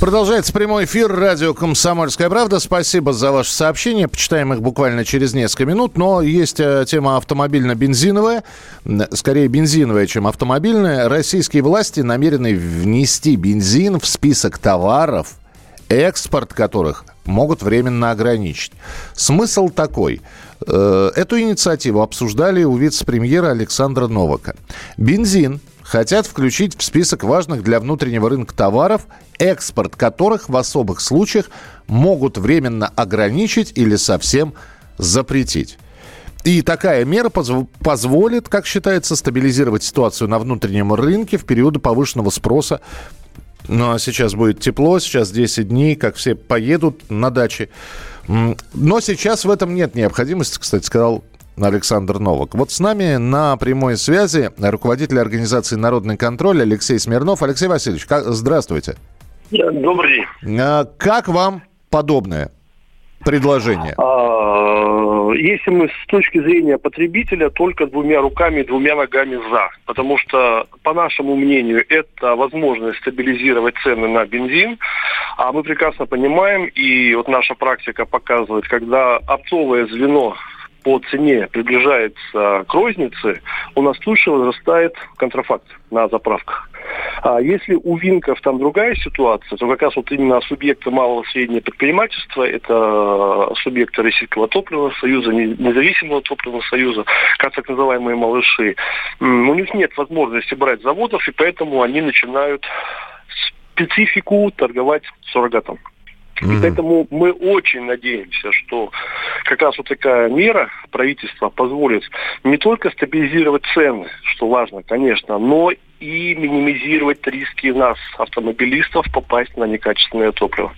Продолжается прямой эфир радио «Комсомольская правда». Спасибо за ваши сообщения. Почитаем их буквально через несколько минут. Но есть э, тема автомобильно-бензиновая. Скорее бензиновая, чем автомобильная. Российские власти намерены внести бензин в список товаров, экспорт которых могут временно ограничить. Смысл такой. Э, Эту инициативу обсуждали у вице-премьера Александра Новака. Бензин хотят включить в список важных для внутреннего рынка товаров, экспорт которых в особых случаях могут временно ограничить или совсем запретить. И такая мера позв- позволит, как считается, стабилизировать ситуацию на внутреннем рынке в периоды повышенного спроса. Ну а сейчас будет тепло, сейчас 10 дней, как все поедут на даче. М, Но сейчас в этом нет необходимости, кстати, сказал Александр Новак. Вот с нами на прямой связи руководитель организации «Народный контроль» Алексей Смирнов. Алексей Васильевич, как- здравствуйте. Добрый день. А, Как вам подобное предложение? А, Если мы с точки зрения потребителя только двумя руками и двумя ногами за. Потому что, по нашему мнению, это возможность стабилизировать цены на бензин. А мы прекрасно понимаем, и вот наша практика показывает, когда оптовое звено по цене приближается к рознице, у нас же возрастает контрафакт на заправках. А если у Винков там другая ситуация, то как раз вот именно субъекты малого и среднего предпринимательства, это субъекты Российского топливного союза, не- независимого топливного союза, как так называемые малыши, у них нет возможности брать заводов, и поэтому они начинают специфику торговать суррогатом. И поэтому мы очень надеемся, что как раз вот такая мера правительства позволит не только стабилизировать цены, что важно, конечно, но и минимизировать риски нас, автомобилистов, попасть на некачественное топливо.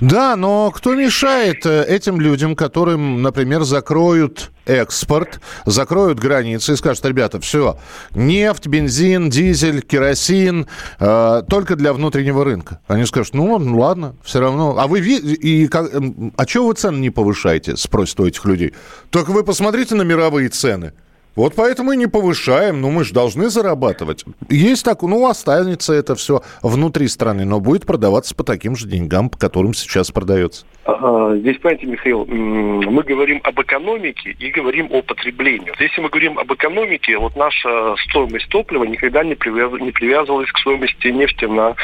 Да, но кто мешает э, этим людям, которым, например, закроют экспорт, закроют границы и скажут, ребята, все, нефть, бензин, дизель, керосин, э, только для внутреннего рынка. Они скажут, ну ладно, все равно. А вы и как, м, а чего вы цены не повышаете, спросят у этих людей. Только вы посмотрите на мировые цены. Вот поэтому и не повышаем, ну мы же должны зарабатывать. Есть так, ну останется это все внутри страны, но будет продаваться по таким же деньгам, по которым сейчас продается. Здесь, понимаете, Михаил, мы говорим об экономике и говорим о потреблении. Если мы говорим об экономике, вот наша стоимость топлива никогда не привязывалась к стоимости нефти на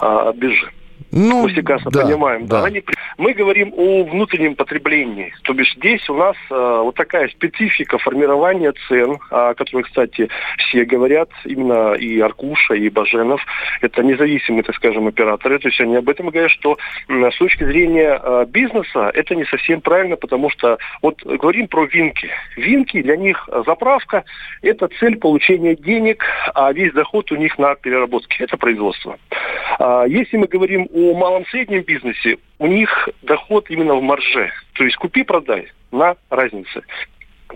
а, бирже. Ну, Мы прекрасно да, понимаем. да. При- Мы говорим о внутреннем потреблении. То бишь здесь у нас э, вот такая специфика формирования цен, о которой, кстати, все говорят, именно и Аркуша, и Баженов. Это независимые, так скажем, операторы. То есть они об этом говорят, что м, с точки зрения э, бизнеса это не совсем правильно, потому что вот говорим про винки. Винки для них э, заправка – это цель получения денег, а весь доход у них на переработке. Это производство. А Если мы говорим о малом среднем бизнесе, у них доход именно в марже. То есть купи-продай на разнице.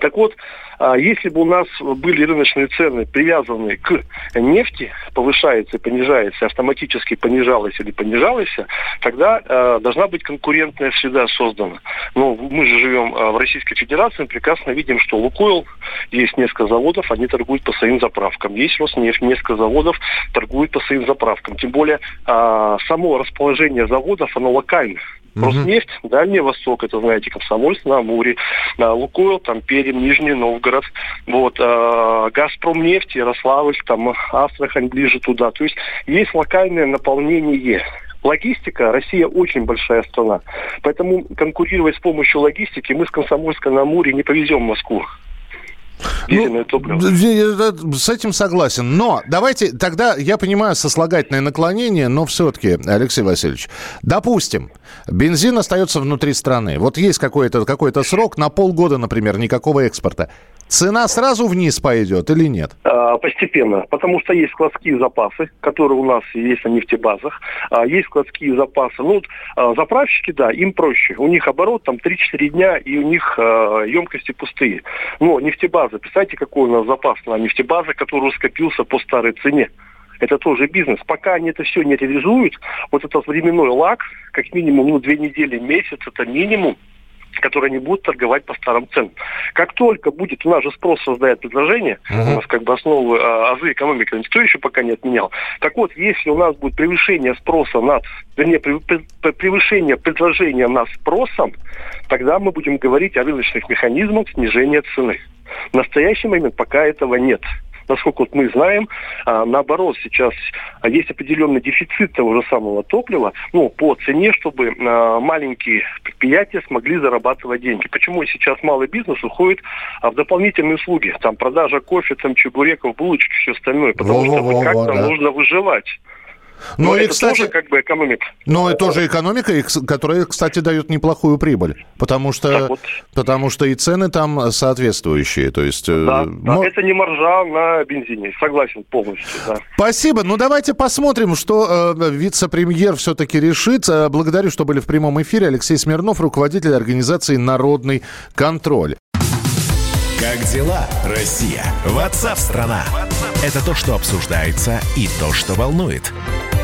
Так вот, а, если бы у нас были рыночные цены привязаны к нефти, повышается и понижается, автоматически понижалась или понижалась, тогда э, должна быть конкурентная среда создана. Но мы же живем э, в Российской Федерации, мы прекрасно видим, что Лукойл, есть несколько заводов, они торгуют по своим заправкам. Есть Роснефть, несколько заводов торгуют по своим заправкам. Тем более а, само расположение заводов, оно локально. Роснефть, Дальний Восток, это, знаете, Комсомольск на Амуре, Лукойл, там, Пермь, Нижний Новгород, вот, а, Газпром нефть, Ярославль, там, Астрахань ближе туда. То есть есть локальное наполнение. Логистика, Россия очень большая страна. Поэтому конкурировать с помощью логистики мы с Комсомольска на Амуре не повезем в Москву. Дизельное топливо. С этим согласен. Но давайте тогда, я понимаю, сослагательное наклонение, но все-таки, Алексей Васильевич, допустим, бензин остается внутри страны. Вот есть какой-то какой срок, на полгода, например, никакого экспорта. Цена сразу вниз пойдет или нет? А, постепенно, потому что есть складские запасы, которые у нас есть на нефтебазах, а, есть складские запасы. Ну, вот, а, заправщики, да, им проще. У них оборот там 3-4 дня, и у них емкости пустые. Но нефтебазы, представьте, какой у нас запас на нефтебазы, который скопился по старой цене это тоже бизнес. Пока они это все не реализуют, вот этот временной лаг, как минимум ну, две недели, месяц, это минимум, которые не будут торговать по старым ценам. Как только будет, у нас же спрос создает предложение, uh-huh. у нас как бы основы а, азы экономики никто еще пока не отменял. Так вот, если у нас будет превышение спроса над, вернее, превышение предложения над спросом, тогда мы будем говорить о рыночных механизмах снижения цены. В настоящий момент пока этого нет насколько вот мы знаем, а, наоборот, сейчас есть определенный дефицит того же самого топлива, ну, по цене, чтобы а, маленькие предприятия смогли зарабатывать деньги. Почему сейчас малый бизнес уходит а, в дополнительные услуги? Там продажа кофе, там чебуреков, булочек, все остальное. Потому во, что как-то да. нужно выживать. Ну, Но и, это кстати, тоже как бы экономика. Но это тоже экономика, которая, кстати, дает неплохую прибыль. Потому что, вот. потому что и цены там соответствующие. То есть, э, да, да, это не маржа на бензине. Согласен полностью. Да. Спасибо. Ну, давайте посмотрим, что э, вице-премьер все-таки решит. Э, благодарю, что были в прямом эфире. Алексей Смирнов, руководитель организации «Народный контроль». Как дела, Россия? Ватсап-страна! Это то, что обсуждается и то, что волнует.